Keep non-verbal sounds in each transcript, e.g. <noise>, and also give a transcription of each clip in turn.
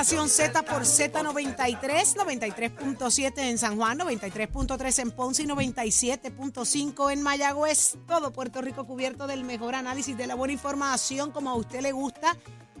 Nación Z por Z93, 93.7 en San Juan, 93.3 en Ponce y 97.5 en Mayagüez. Todo Puerto Rico cubierto del mejor análisis de la buena información, como a usted le gusta.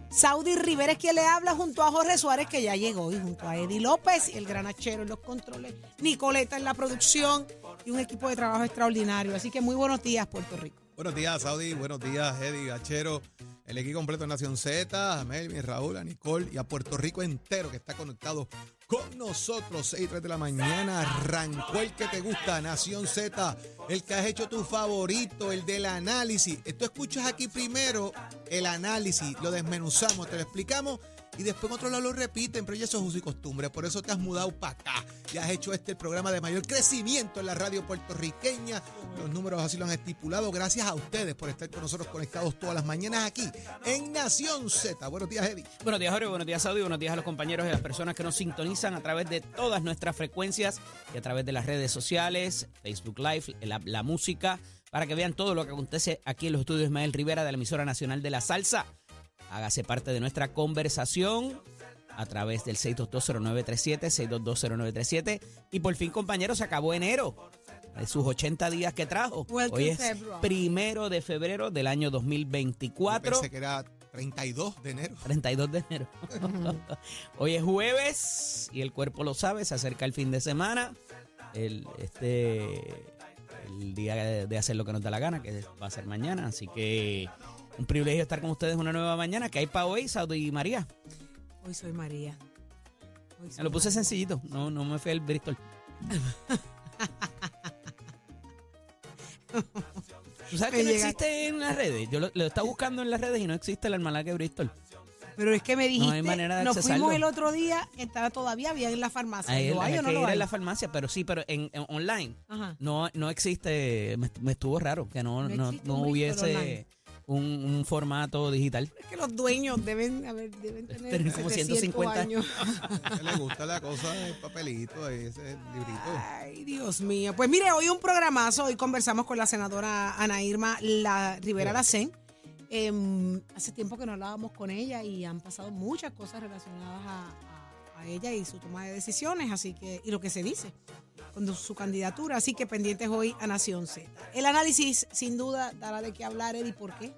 Saudi Rivera es quien le habla junto a Jorge Suárez, que ya llegó, y junto a Eddie López, el granachero en los controles, Nicoleta en la producción y un equipo de trabajo extraordinario. Así que muy buenos días, Puerto Rico. Buenos días, Saudi. Buenos días, Eddie Gachero. El equipo completo de Nación Z, a Melvin, Raúl, a Nicole y a Puerto Rico entero que está conectado con nosotros. 6 3 de la mañana arrancó el que te gusta, Nación Z, el que has hecho tu favorito, el del análisis. Esto escuchas aquí primero el análisis, lo desmenuzamos, te lo explicamos y después en otro lado lo repiten, pero ya eso es uso y costumbre. Por eso te has mudado para acá y has hecho este el programa de mayor crecimiento en la radio puertorriqueña. Los números así lo han estipulado. Gracias a ustedes por estar con nosotros conectados todas las mañanas aquí en Nación Z. Buenos días, Eddie. Buenos días, Jorge. Buenos días, Saudi. Buenos días a los compañeros y a las personas que nos sintonizan a través de todas nuestras frecuencias y a través de las redes sociales, Facebook Live, la, la música, para que vean todo lo que acontece aquí en los estudios Ismael Rivera de la emisora nacional de la salsa. Hágase parte de nuestra conversación a través del 6220937, 6220937. Y por fin, compañeros, se acabó enero. De sus 80 días que trajo. Welcome Hoy es primero de febrero del año 2024. Pensé que era 32 de enero. 32 de enero. <laughs> Hoy es jueves y el cuerpo lo sabe, se acerca el fin de semana. El, este, el día de, de hacer lo que nos da la gana, que va a ser mañana. Así que un privilegio estar con ustedes una nueva mañana. que hay para hoy, Saudi y María? Hoy soy María. Hoy soy lo puse María. sencillito, no, no me fui al Bristol. <laughs> ¿Tú sabes Me que no llega- existe en las redes? Yo lo, lo estaba buscando en las redes y no existe el almanaque Bristol. Pero es que me dijiste, hay manera de nos accesarlo. fuimos el otro día, estaba todavía bien en la farmacia. Ahí ¿Lo hay hay o no que lo ir hay? en la farmacia, pero sí, pero en, en online. Ajá. No, no existe, me, me estuvo raro que no, No no, no hubiese online. Un, un formato digital. Es que los dueños deben, a ver, deben tener Tener como 700 150. años. <laughs> Le gusta la cosa del papelito, ese librito. Ay, Dios mío. Pues mire, hoy un programazo. Hoy conversamos con la senadora Ana Irma la Rivera Lacén. Em, hace tiempo que no hablábamos con ella y han pasado muchas cosas relacionadas a, ella y su toma de decisiones, así que, y lo que se dice con su candidatura. Así que pendientes hoy a Nación Z. El análisis, sin duda, dará de qué hablar, Eddie. ¿Por qué?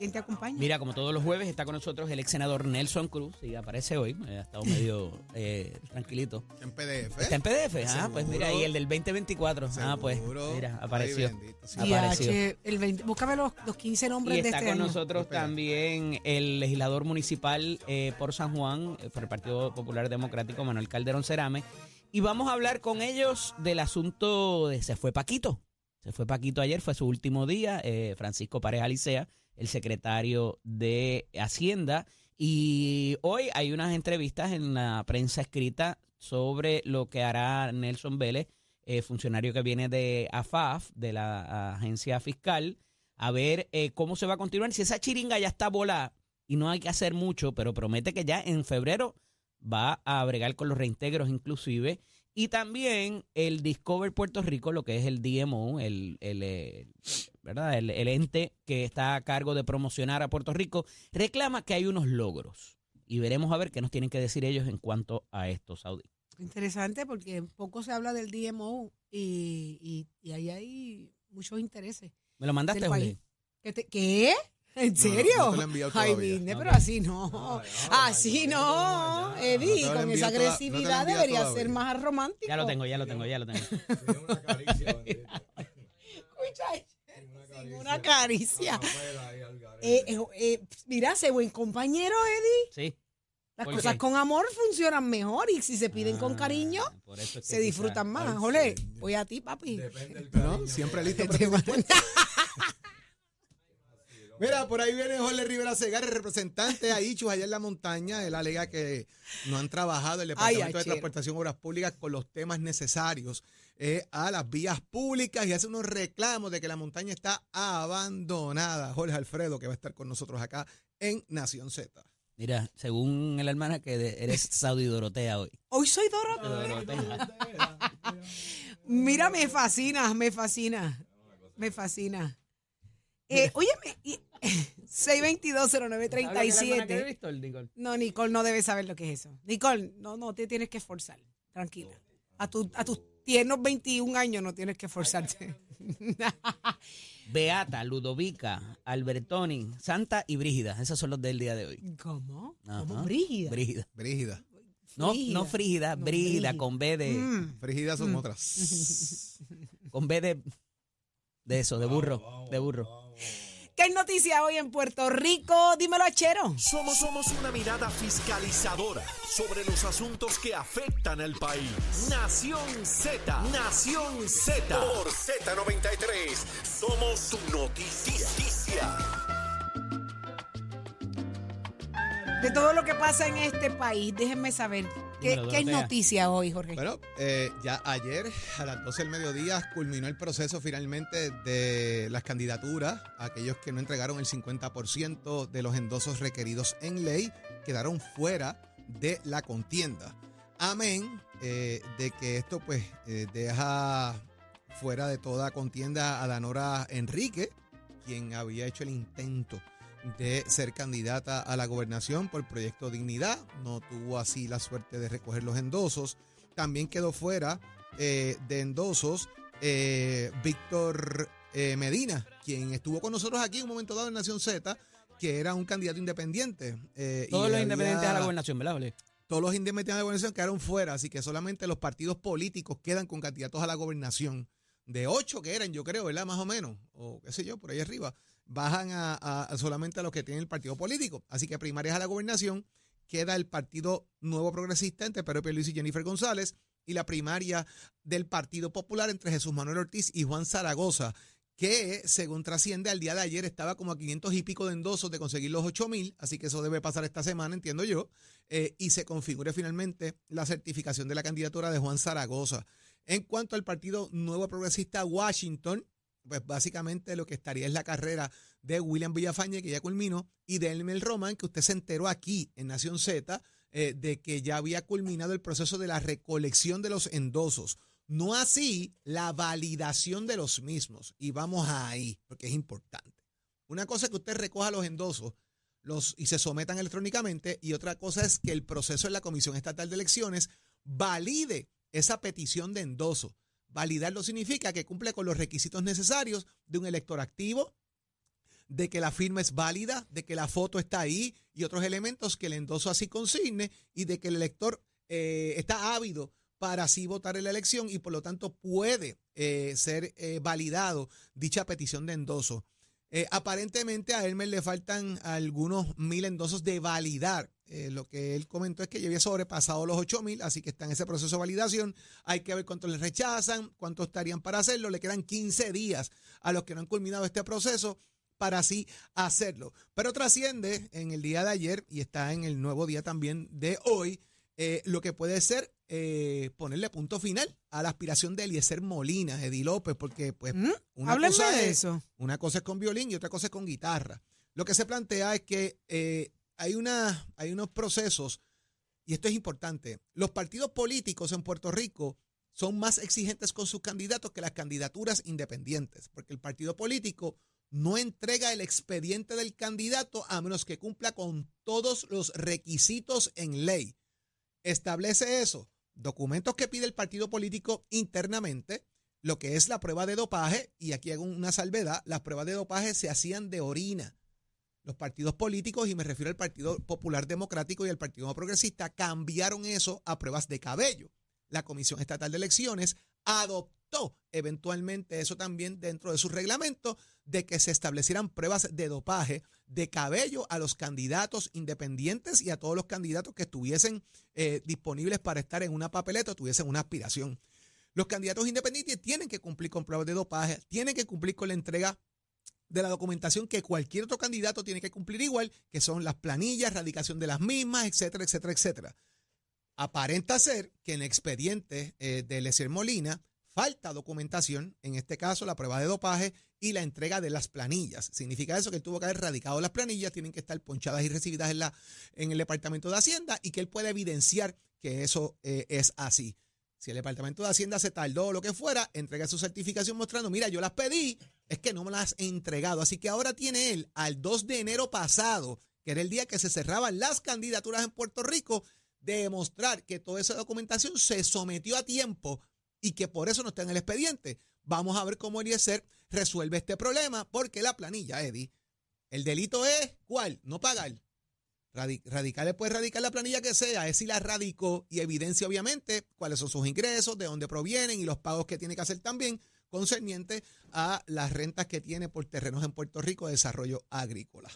¿Quién te acompaña? Mira, como todos los jueves está con nosotros el ex senador Nelson Cruz y aparece hoy, eh, ha estado medio eh, tranquilito. En PDF. Está en PDF, ah, pues mira, y el del 2024, ah, pues Seguro. mira, Ay, apareció. bendito, sí. Y apareció. H, el 20 búscame los, los 15 nombres Y de está este con año. nosotros Espera. también el legislador municipal eh, por San Juan, eh, por el Partido Popular Democrático, Manuel Calderón Cerame. Y vamos a hablar con ellos del asunto de se fue Paquito. Se fue Paquito ayer, fue su último día. eh, Francisco Pareja Licea, el secretario de Hacienda. Y hoy hay unas entrevistas en la prensa escrita sobre lo que hará Nelson Vélez, eh, funcionario que viene de AFAF, de la agencia fiscal, a ver eh, cómo se va a continuar. Si esa chiringa ya está volada y no hay que hacer mucho, pero promete que ya en febrero va a bregar con los reintegros inclusive. Y también el Discover Puerto Rico, lo que es el DMO, el, el, eh, ¿verdad? El, el ente que está a cargo de promocionar a Puerto Rico, reclama que hay unos logros. Y veremos a ver qué nos tienen que decir ellos en cuanto a esto, Saudi. Interesante porque poco se habla del DMO y, y, y ahí hay muchos intereses. ¿Me lo mandaste, Jorge? ¿Qué? te- qué? ¿En serio? no te lo he enviado Ay, todavía. Ok. pero así no. así no. Eddie, No te lo con esa toda- no te lo agresividad debería todavía. ser más romántico. Ya lo tengo, ya lo tengo, ya lo tengo. <laughs> Escucha, sin una caricia. <laughs> <laughs> Eh, eh, eh, mira, ese buen compañero, Eddie. Sí. Las ¿Por cosas qué? con amor funcionan mejor y si se piden con Ah, cariño, por eso es que se quizá- disfrutan más. Jole, sí. voy a ti, papi. ¿No? Siempre listo para Te tu va- respuesta. Mira, por ahí viene Jorge Rivera Segar, el representante a Ichus allá en la montaña. Él alega que no han trabajado el Departamento de. Transportación y Obras Públicas con los temas necesarios eh, a las vías públicas y hace unos reclamos de que la montaña está abandonada. Jorge Alfredo, que va a estar con nosotros acá en Nación Z. Mira, según el hermana que de- eres Saudi Dorotea hoy. Hoy soy. Dorotea. <laughs> Mira, me fascina, me fascina. Me fascina. Eh, óyeme, y- <laughs> 6220937. No, Nicole no debe saber lo que es eso. Nicole, no, no te tienes que esforzar. Tranquila. A, tu- a tus tiernos 21 años no tienes que esforzarte. <laughs> Beata, Ludovica, Albertoni, Santa y Brígida. Esos son los del día de hoy. ¿Cómo? Ajá. ¿Cómo brígida? Brígida. Brígida. No, no frígida, No, brígida, brígida. con B de, Mm. Frígida son otras. <laughs> con B de, de eso, de burro, de burro. ¿Qué es noticia hoy en Puerto Rico? Dímelo, Chero. Somos, somos una mirada fiscalizadora sobre los asuntos que afectan al país. Nación Z, Nación Z. Por Z93, somos su noticia. De todo lo que pasa en este país, déjenme saber. ¿Qué, Dímelo, qué es Dorotea. noticia hoy, Jorge? Bueno, eh, ya ayer a las 12 del mediodía culminó el proceso finalmente de las candidaturas. Aquellos que no entregaron el 50% de los endosos requeridos en ley quedaron fuera de la contienda. Amén eh, de que esto pues eh, deja fuera de toda contienda a Danora Enrique, quien había hecho el intento de ser candidata a la gobernación por Proyecto Dignidad. No tuvo así la suerte de recoger los endosos. También quedó fuera eh, de endosos eh, Víctor eh, Medina, quien estuvo con nosotros aquí en un momento dado en Nación Z, que era un candidato independiente. eh, y Todos los había- independientes a la gobernación, ¿verdad? Todos los independientes de la gobernación quedaron fuera, así que solamente los partidos políticos quedan con candidatos a la gobernación. De ocho que eran, yo creo, ¿verdad? Más o menos, o qué sé yo, por ahí arriba, bajan a, solamente a los que tienen el partido político. Así que primarias a la gobernación queda el Partido Nuevo Progresista entre Pedro Luis y Jennifer González y la primaria del Partido Popular entre Jesús Manuel Ortiz y Juan Zaragoza, que según trasciende al día de ayer estaba como a 500 y pico de endosos de conseguir los 8 mil, así que eso debe pasar esta semana, entiendo yo, eh, y se configure finalmente la certificación de la candidatura de Juan Zaragoza. En cuanto al Partido Nuevo Progresista Washington, pues básicamente lo que estaría es la carrera de William Villafañe, que ya culminó, y de Elmer Roman, que usted se enteró aquí en Nación Z, eh, de que ya había culminado el proceso de la recolección de los endosos. No así la validación de los mismos. Y vamos ahí, porque es importante. Una cosa es que usted recoja los endosos los, y se sometan electrónicamente, y otra cosa es que el proceso en la Comisión Estatal de Elecciones valide esa petición de endoso. Validarlo significa que cumple con los requisitos necesarios de un elector activo, de que la firma es válida, de que la foto está ahí y otros elementos que el endoso así consigne y de que el elector eh, está ávido para así votar en la elección y por lo tanto puede eh, ser eh, validado dicha petición de endoso. Aparentemente a Elmer le faltan algunos mil endosos de validar. Eh, lo que él comentó es que ya había sobrepasado los 8 mil, así que está en ese proceso de validación. Hay que ver cuántos le rechazan, cuántos estarían para hacerlo. Le quedan 15 días a los que no han culminado este proceso para así hacerlo. Pero trasciende en el día de ayer y está en el nuevo día también de hoy, eh, lo que puede ser eh, ponerle punto final a la aspiración de Eliezer Molina, Eddie López, porque pues ¿Mm? una cosa de es- eso. una cosa es con violín y otra cosa es con guitarra. Lo que se plantea es que hay, una, hay unos procesos, y esto es importante, los partidos políticos en Puerto Rico son más exigentes con sus candidatos que las candidaturas independientes, porque el partido político no entrega el expediente del candidato a menos que cumpla con todos los requisitos en ley. Establece eso, documentos que pide el partido político internamente, lo que es la prueba de dopaje, y aquí hago una salvedad, las pruebas de dopaje se hacían de orina. Los partidos políticos, y me refiero al Partido Popular Democrático y al Partido Progresista, cambiaron eso a pruebas de cabello. La Comisión Estatal de Elecciones adoptó eventualmente eso también dentro de su reglamento de que se establecieran pruebas de dopaje de cabello a los candidatos independientes y a todos los candidatos que estuviesen eh, disponibles para estar en una papeleta o tuviesen una aspiración. Los candidatos independientes tienen que cumplir con pruebas de dopaje, tienen que cumplir con la entrega de la documentación que cualquier otro candidato tiene que cumplir igual, que son las planillas, radicación de las mismas, etcétera, etcétera, etcétera. Aparenta ser que en el expediente eh, de Eliezer Molina falta documentación, en este caso la prueba de dopaje y la entrega de las planillas. Significa eso que él tuvo que haber radicado las planillas, tienen que estar ponchadas y recibidas en, la, en el Departamento de Hacienda y que él puede evidenciar que eso eh, es así. Si el Departamento de Hacienda se tardó o lo que fuera, entrega su certificación mostrando, mira, yo las pedí, es que no me las he entregado. Así que ahora tiene él al 2 de enero pasado, que era el día que se cerraban las candidaturas en Puerto Rico, de demostrar que toda esa documentación se sometió a tiempo y que por eso no está en el expediente. Vamos a ver cómo Eliezer resuelve este problema, porque la planilla, Eddie, el delito es, ¿cuál? No pagar. Radi- Radical puede radicar la planilla que sea, es si la radicó y evidencia obviamente cuáles son sus ingresos, de dónde provienen y los pagos que tiene que hacer también concerniente a las rentas que tiene por terrenos en Puerto Rico de desarrollo agrícola.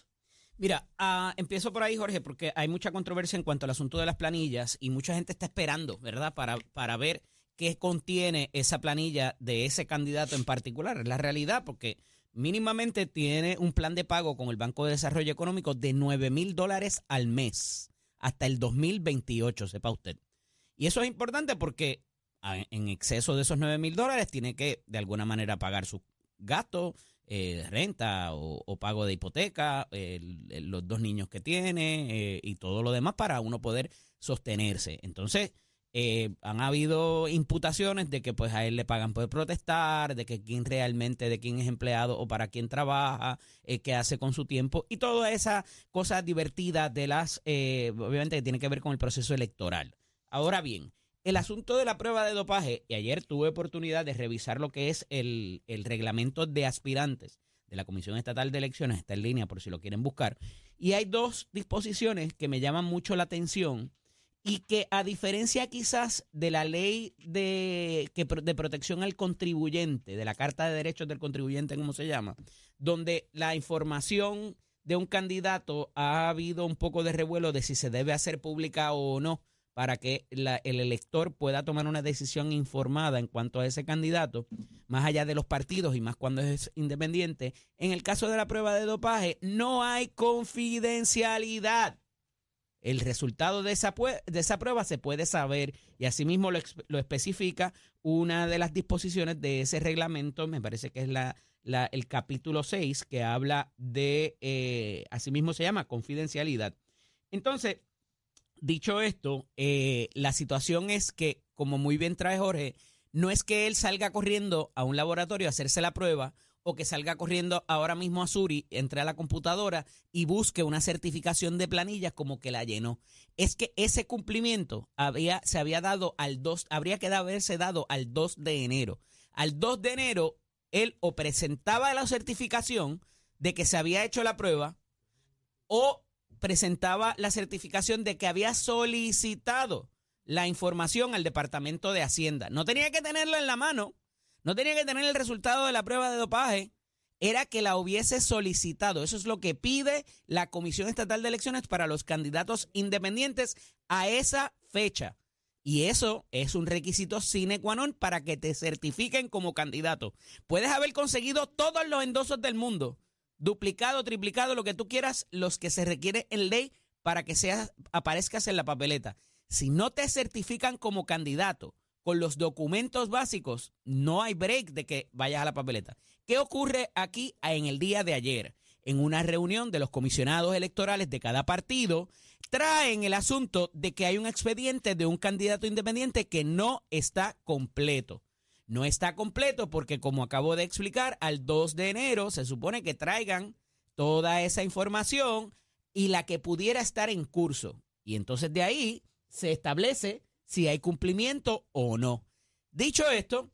Mira, ah, empiezo por ahí, Jorge, porque hay mucha controversia en cuanto al asunto de las planillas y mucha gente está esperando, ¿verdad?, para, para ver qué contiene esa planilla de ese candidato en particular. La realidad, porque mínimamente tiene un plan de pago con el Banco de Desarrollo Económico de 9 mil dólares al mes hasta el 2028, sepa usted. Y eso es importante porque en exceso de esos 9 mil dólares tiene que de alguna manera pagar sus gastos, eh, renta o, o pago de hipoteca, los dos niños que tiene eh, y todo lo demás para uno poder sostenerse. Entonces, eh, han habido imputaciones de que pues a él le pagan por protestar, de que quién realmente, de quién es empleado o para quién trabaja, eh, qué hace con su tiempo y toda esa cosa divertida de las, eh, obviamente que tiene que ver con el proceso electoral. Ahora bien, el asunto de la prueba de dopaje, y ayer tuve oportunidad de revisar lo que es el, el reglamento de aspirantes de la Comisión Estatal de Elecciones, está en línea por si lo quieren buscar, y hay dos disposiciones que me llaman mucho la atención y que a diferencia quizás de la ley de, que, de protección al contribuyente, de la Carta de Derechos del Contribuyente, como se llama, donde la información de un candidato ha habido un poco de revuelo de si se debe hacer pública o no para que la- el elector pueda tomar una decisión informada en cuanto a ese candidato, más allá de los partidos y más cuando es independiente. En el caso de la prueba de dopaje, no hay confidencialidad. El resultado de esa, de esa prueba se puede saber y asimismo lo, lo especifica una de las disposiciones de ese reglamento, me parece que es la- el capítulo 6, que habla de, eh, asimismo se llama confidencialidad. Entonces, dicho esto, eh, la situación es que, como muy bien trae Jorge, no es que él salga corriendo a un laboratorio a hacerse la prueba o que salga corriendo ahora mismo a Suri, entre a la computadora y busque una certificación de planillas como que la llenó. Es que ese cumplimiento había, se había dado al 2, habría que haberse dado al 2 de enero. Al 2 de enero, él o presentaba la certificación de que se había hecho la prueba o presentaba la certificación de que había solicitado la información al Departamento de Hacienda. No tenía que tenerla en la mano, no tenía que tener el resultado de la prueba de dopaje, era que la hubiese solicitado. Eso es lo que pide la Comisión Estatal de Elecciones para los candidatos independientes a esa fecha. Y eso es un requisito sine qua non para que te certifiquen como candidato. Puedes haber conseguido todos los endosos del mundo, duplicado, triplicado, lo que tú quieras, los que se requiere en ley para que seas, aparezcas en la papeleta. Si no te certifican como candidato con los documentos básicos, no hay break de que vayas a la papeleta. ¿Qué ocurre aquí en el día de ayer? En una reunión de los comisionados electorales de cada partido, traen el asunto de que hay un expediente de un candidato independiente que no está completo. No está completo porque, como acabo de explicar, al 2 de enero se supone que traigan toda esa información y la que pudiera estar en curso. Y entonces de ahí se establece si hay cumplimiento o no. Dicho esto,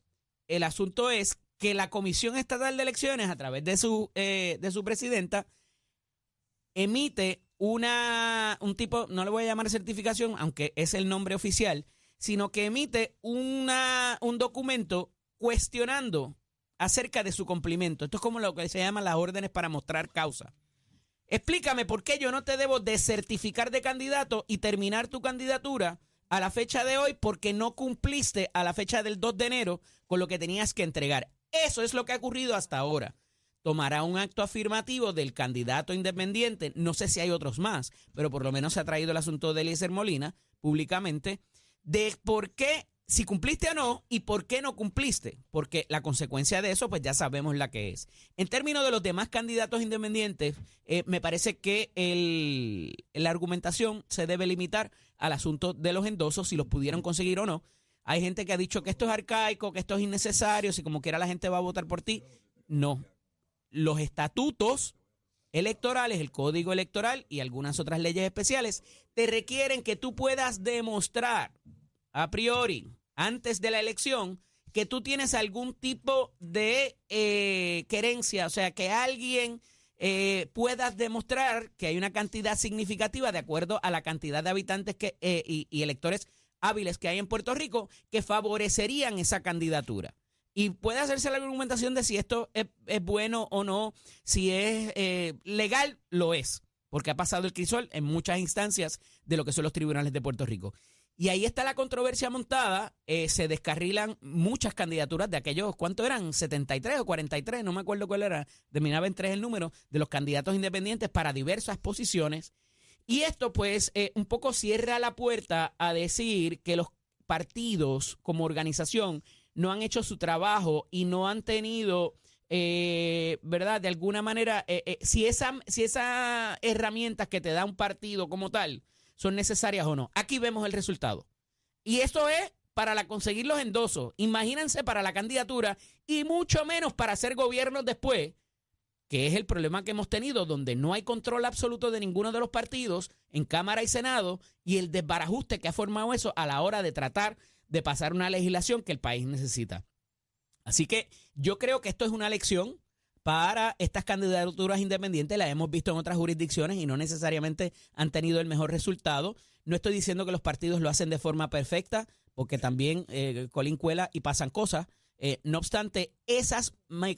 el asunto es que la Comisión Estatal de Elecciones, a través de su, eh, de su presidenta, emite una, un tipo, no le voy a llamar certificación, aunque es el nombre oficial, sino que emite una, un documento cuestionando acerca de su cumplimiento. Esto es como lo que se llama las órdenes para mostrar causa. Explícame por qué yo no te debo desertificar de candidato y terminar tu candidatura a la fecha de hoy porque no cumpliste a la fecha del 2 de enero con lo que tenías que entregar. Eso es lo que ha ocurrido hasta ahora. Tomará un acto afirmativo del candidato independiente, no sé si hay otros más, pero por lo menos se ha traído el asunto de Eliezer Molina públicamente, de por qué si cumpliste o no y por qué no cumpliste, porque la consecuencia de eso pues ya sabemos la que es. En términos de los demás candidatos independientes, eh, me parece que el, la argumentación se debe limitar al asunto de los endosos, si los pudieron conseguir o no. Hay gente que ha dicho que esto es arcaico, que esto es innecesario, si como quiera la gente va a votar por ti. No. Los estatutos electorales, el código electoral y algunas otras leyes especiales te requieren que tú puedas demostrar a priori, antes de la elección, que tú tienes algún tipo de eh, querencia, o sea, que alguien eh, puedas demostrar que hay una cantidad significativa de acuerdo a la cantidad de habitantes que, eh, y, y electores hábiles que hay en Puerto Rico que favorecerían esa candidatura. Y puede hacerse la argumentación de si esto es, es bueno o no, si es eh, legal, lo es, porque ha pasado el crisol en muchas instancias de lo que son los tribunales de Puerto Rico. Y ahí está la controversia montada, eh, se descarrilan muchas candidaturas de aquellos, ¿cuánto eran? 73 o 43, no me acuerdo cuál era, terminaba en tres el número, de los candidatos independientes para diversas posiciones. Y esto pues eh, un poco cierra la puerta a decir que los partidos como organización no han hecho su trabajo y no han tenido, eh, ¿verdad? De alguna manera, eh, eh, si esas si esa herramientas que te da un partido como tal son necesarias o no. Aquí vemos el resultado. Y esto es para la, conseguir los endosos. Imagínense para la candidatura y mucho menos para hacer gobiernos después, que es el problema que hemos tenido, donde no hay control absoluto de ninguno de los partidos en Cámara y Senado y el desbarajuste que ha formado eso a la hora de tratar de pasar una legislación que el país necesita. Así que yo creo que esto es una lección para estas candidaturas independientes, la hemos visto en otras jurisdicciones y no necesariamente han tenido el mejor resultado. No estoy diciendo que los partidos lo hacen de forma perfecta, porque también eh, Colin cuela y pasan cosas. Eh, no obstante, esas,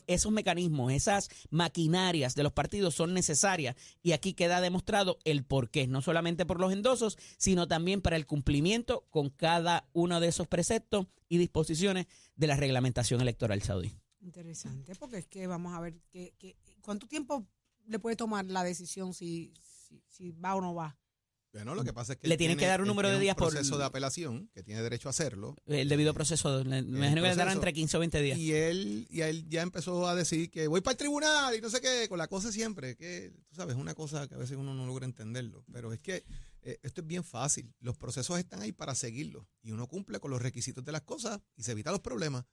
esos mecanismos, esas maquinarias de los partidos son necesarias y aquí queda demostrado el por qué, no solamente por los endosos, sino también para el cumplimiento con cada uno de esos preceptos y disposiciones de la reglamentación electoral saudí. Interesante, porque es que vamos a ver que, que- cuánto tiempo le puede tomar la decisión si, si, si va o no va. Bueno, lo que pasa es que Le tienen que dar un número de días por- proceso de apelación, que tiene derecho a hacerlo. El debido proceso, me imagino que le darán entre 15 o 20 días. Y él, y él ya empezó a decir que voy para el tribunal y no sé qué, con la cosa siempre, que tú sabes, es una cosa que a veces uno no logra entenderlo. Pero es que eh, esto es bien fácil. Los procesos están ahí para seguirlos. Y uno cumple con los requisitos de las cosas y se evita los problemas.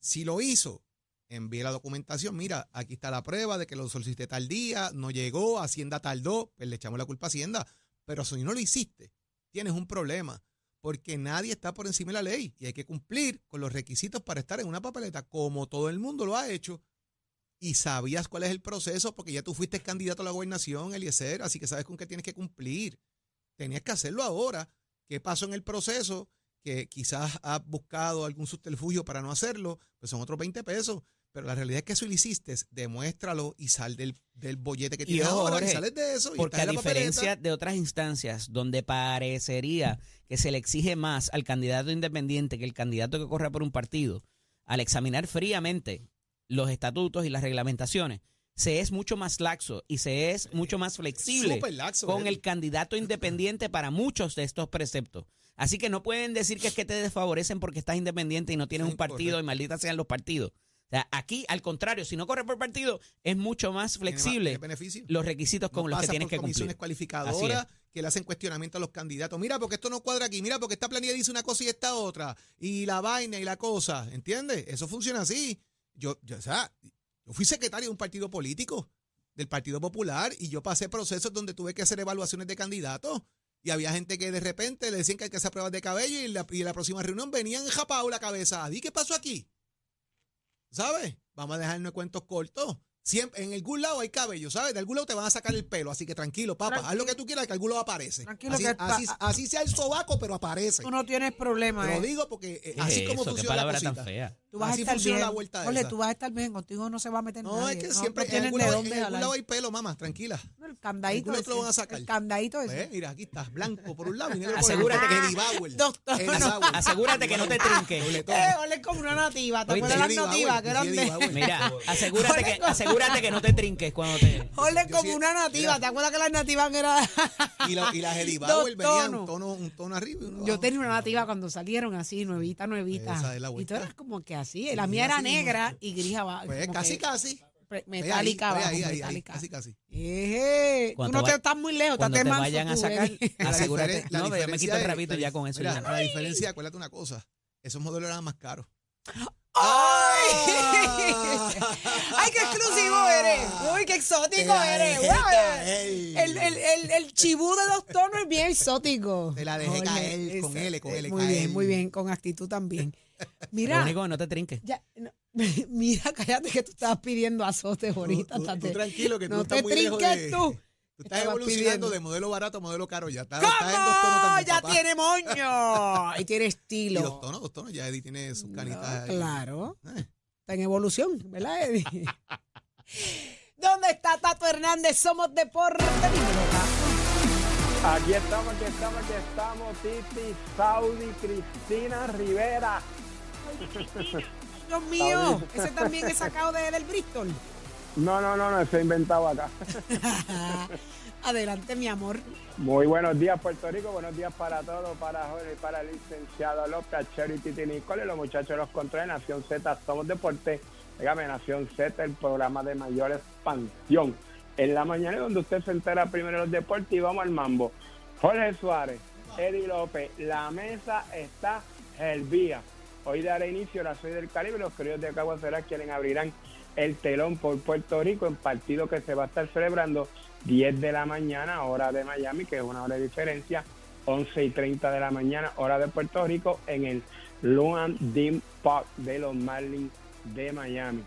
Si lo hizo, envíe la documentación. Mira, aquí está la prueba de que lo solicité tal día, no llegó, Hacienda tardó, pues le echamos la culpa a Hacienda. Pero si no lo hiciste, tienes un problema porque nadie está por encima de la ley y hay que cumplir con los requisitos para estar en una papeleta, como todo el mundo lo ha hecho. Y sabías cuál es el proceso porque ya tú fuiste candidato a la gobernación, Eliezer, así que sabes con qué tienes que cumplir. Tenías que hacerlo ahora. ¿Qué pasó en el proceso? Que quizás has buscado algún subterfugio para no hacerlo, pues son otros 20 pesos. Pero la realidad es que eso lo hiciste, demuéstralo y sal del, del bollete que tienes ahora y sales de eso. y Porque a diferencia de otras instancias donde parecería que se le exige más al candidato independiente que el candidato que corre por un partido, al examinar fríamente los estatutos y las reglamentaciones, se es mucho más laxo y se es mucho más flexible laxo, con el candidato independiente para muchos de estos preceptos. Así que no pueden decir que es que te desfavorecen porque estás independiente y no tienes Es un partido y malditas sean los partidos. O sea, aquí, al contrario, si no corres por partido, es mucho más flexible los requisitos con No los que tienes por que cumplir. comisiones cualificadoras que le hacen cuestionamiento a los candidatos. Mira, porque esto no cuadra aquí. Mira, porque esta planilla dice una cosa y esta otra. Y la vaina y la cosa. ¿Entiendes? Eso funciona así. Yo, yo, o sea, yo fui secretario de un partido político, del Partido Popular, y yo pasé procesos donde tuve que hacer evaluaciones de candidatos. Y había gente que de repente le decían que hay que hacer pruebas de cabello y en la, y en la próxima reunión venían japao la cabeza. ¿Y qué pasó aquí? ¿Sabes? Vamos a dejarnos cuentos cortos. Siempre, en algún lado hay cabello, ¿sabes? De algún lado te van a sacar el pelo, así que tranquilo, papá, haz lo que tú quieras, que algún lado aparece. Tranquilo así, que así, así sea el sobaco, pero aparece. Tú no tienes problema. Te lo eh. digo porque eh, ¿Qué así es como eso? ¿Qué funciona la palabra tan cosita. fea? Tú vas Así a estar funciona bien. la vuelta Ole, esa. tú vas a estar bien, contigo no se va a meter No, nadie. es que no, siempre no en algún, de lado, dónde en algún lado hay pelo, mamá, tranquila. No, El candadito te lo ese, van a sacar. El candadito ese. Pues, mira, aquí está, blanco por un lado y negro por Asegúrate el que- otro. <laughs> Bauer. Doctor, no. Bauer. Asegúrate que no te trinque. Tono. Eh, ole, como una nativa. ¿Te acuerdas las nativas que eran de... Mira, asegúrate que, asegúrate que no te trinques cuando te... Ole, como una nativa. ¿Te acuerdas que las nativas eran... <laughs> Y, la- y las Eddie Dos Bauer venían tonos. un tono, un tono arriba y uno Yo tenía una nativa cuando salieron así, nuevita, nuevita. Y tú eras como que así. La mía era negra y gris abajo. Pues como casi, que casi. ahí, Metálica abajo, ahí, ahí, ahí, metálica. Casi, casi. Eje, tú Cuando no te va- estás muy lejos, Cuando estate te manso vayan a tú, sacar, Eddie. La asegúrate. diferen- la No, pero yo me diferencia quito el es- la ya con eso. mira, ya. La diferencia, acuérdate una cosa. Esos modelos eran más caros. ¡Ay! <laughs> ¡Ay, qué exclusivo eres! ¡Uy, qué exótico la eres! caer. El, el, el, el chibú de dos tonos es bien exótico. Te la dejé Ole, caer con L, con L, Muy caer. bien, muy bien, con actitud también. <laughs> Lo Mira, único que no te trinques. ya, no, <laughs> mira, cállate que tú estabas pidiendo azotes ahorita. Tú- tú- tú tranquilo que tú no estás te muy lejos trinques de- tú. Tú estás evolucionando pidiendo. de modelo barato a modelo caro ya. Estás, ¿Cómo? estás en dos tonos también, ya papá. tiene moño <laughs> y tiene Y estilo. dos tonos, dos tonos. Ya Eddie tiene sus canitas. No, claro. Eh. Está en evolución, ¿verdad, Eddie? <laughs> ¿Dónde está Tato Hernández? Somos deporte. Aquí estamos, aquí estamos, aquí estamos, Titi, Saudi, Cristina Rivera. <laughs> Dios mío, ese también es sacado de, del Bristol. No, no, no, no, se ha inventado acá. <laughs> Adelante, mi amor. Muy buenos días, Puerto Rico, buenos días para todos, para Jorge, para el licenciado López, Chero y Titi Nicole, los muchachos de los controles, Nación Z, Somos Deporte, dígame, Nación Z, el programa de mayor expansión. En la mañana es donde usted se entera primero de los deportes y vamos al mambo. Jorge Suárez, Eddie López, la mesa está hervía. Hoy dará inicio la Soy del Caribe, los queridos de Caguas será quienes abrirán el telón por Puerto Rico en partido que se va a estar celebrando 10 de la mañana, hora de Miami, que es una hora de diferencia, 11 y 30 de la mañana, hora de Puerto Rico, en el Luan Dean Park de los Marlins de Miami.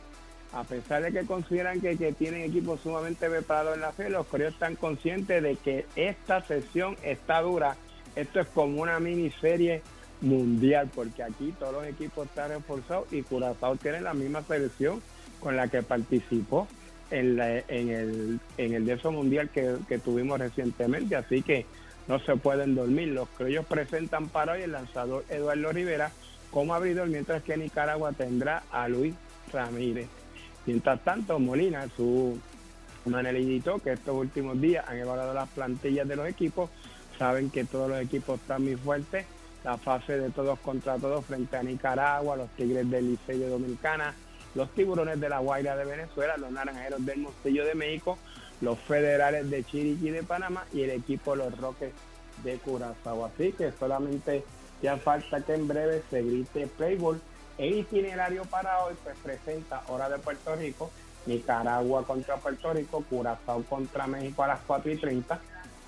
A pesar de que consideran que, que tienen equipos sumamente preparados en la fe, los coreanos están conscientes de que esta sesión está dura. Esto es como una miniserie mundial, porque aquí todos los equipos están reforzados y Curazao tiene la misma selección con la que participó en, la- en el en el Deso Mundial que, que tuvimos recientemente, así que no se pueden dormir. Los criollos presentan para hoy el lanzador Eduardo Rivera como abridor, mientras que Nicaragua tendrá a Luis Ramírez. Mientras tanto, Molina, su manelito, que estos últimos días han evaluado las plantillas de los equipos, saben que todos los equipos están muy fuertes. La fase de todos contra todos frente a Nicaragua, los Tigres del Licey de Dominicana, los Tiburones de la Guaira de Venezuela, los Naranjeros del Montillo de México, los Federales de Chiriquí de Panamá y el equipo Los Roques de Curazao. Así que solamente ya falta que en breve se grite Playboy. El itinerario para hoy pues presenta hora de Puerto Rico, Nicaragua contra Puerto Rico, Curazao contra México a las 4 y 30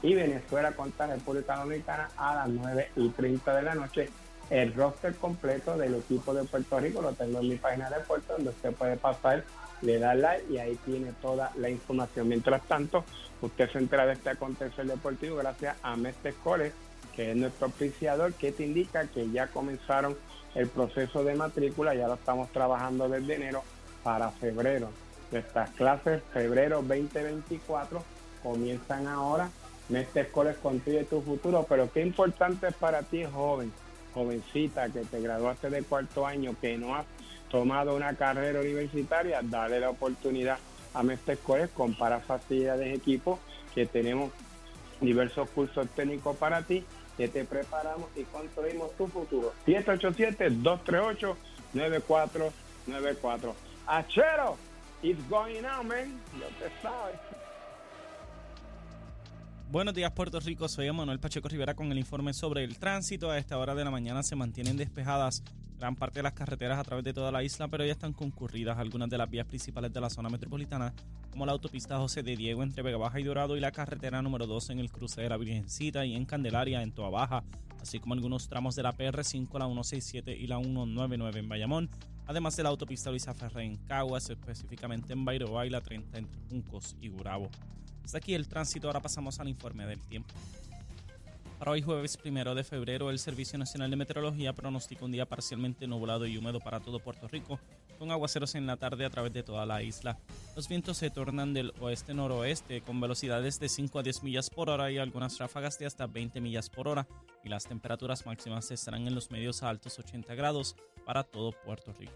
y Venezuela contra República Dominicana a las 9 y 30 de la noche. El roster completo del equipo de Puerto Rico lo tengo en mi página de Puerto, donde usted puede pasar, le da like y ahí tiene toda la información. Mientras tanto, usted se entera de este acontecer deportivo gracias a Mestre College, que es nuestro auspiciador, que te indica que ya comenzaron el proceso de matrícula, ya lo estamos trabajando desde enero para febrero. Nuestras clases, febrero 2024, comienzan ahora. Mestre College construye tu futuro, pero qué importante es para ti, joven, jovencita, que te graduaste de cuarto año, que no has tomado una carrera universitaria, dale la oportunidad a Mestre College, compara facilidades equipo, que tenemos diversos cursos técnicos para ti, que te preparamos y construimos tu futuro. 787-238-9494. Achero, it's going on, man. Yo te sabes. Buenos días Puerto Rico, soy Manuel Pacheco Rivera con el informe sobre el tránsito. A esta hora de la mañana se mantienen despejadas gran parte de las carreteras a través de toda la isla, pero ya están concurridas algunas de las vías principales de la zona metropolitana, como la autopista José de Diego entre Vega Baja y Dorado y la carretera número 2 en el cruce de la Virgencita y en Candelaria en Toa Baja, así como algunos tramos de la PR5, la 167 y la 199 en Bayamón, además de la autopista Luisa Ferré en Caguas, específicamente en Bairoa y la 30 entre Juncos y Gurabo. Hasta aquí el tránsito, ahora pasamos al informe del tiempo. Para hoy jueves primero de febrero, el Servicio Nacional de Meteorología pronostica un día parcialmente nublado y húmedo para todo Puerto Rico, con aguaceros en la tarde a través de toda la isla. Los vientos se tornan del oeste-noroeste con velocidades de 5 a 10 millas por hora y algunas ráfagas de hasta 20 millas por hora, y las temperaturas máximas estarán en los medios a altos 80 grados para todo Puerto Rico.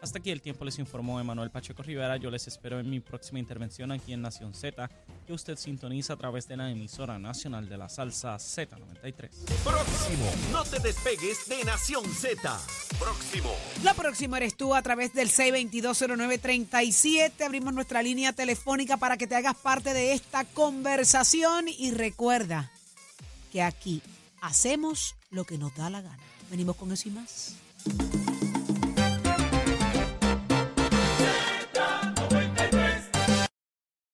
Hasta aquí el tiempo les informó Emanuel Pacheco Rivera. Yo les espero en mi próxima intervención aquí en Nación Z, que usted sintoniza a través de la emisora nacional de la salsa Z93. Próximo. No te despegues de Nación Z. Próximo. Lo próximo eres tú a través del 6220937. Abrimos nuestra línea telefónica para que te hagas parte de esta conversación y recuerda que aquí hacemos lo que nos da la gana. Venimos con eso y más.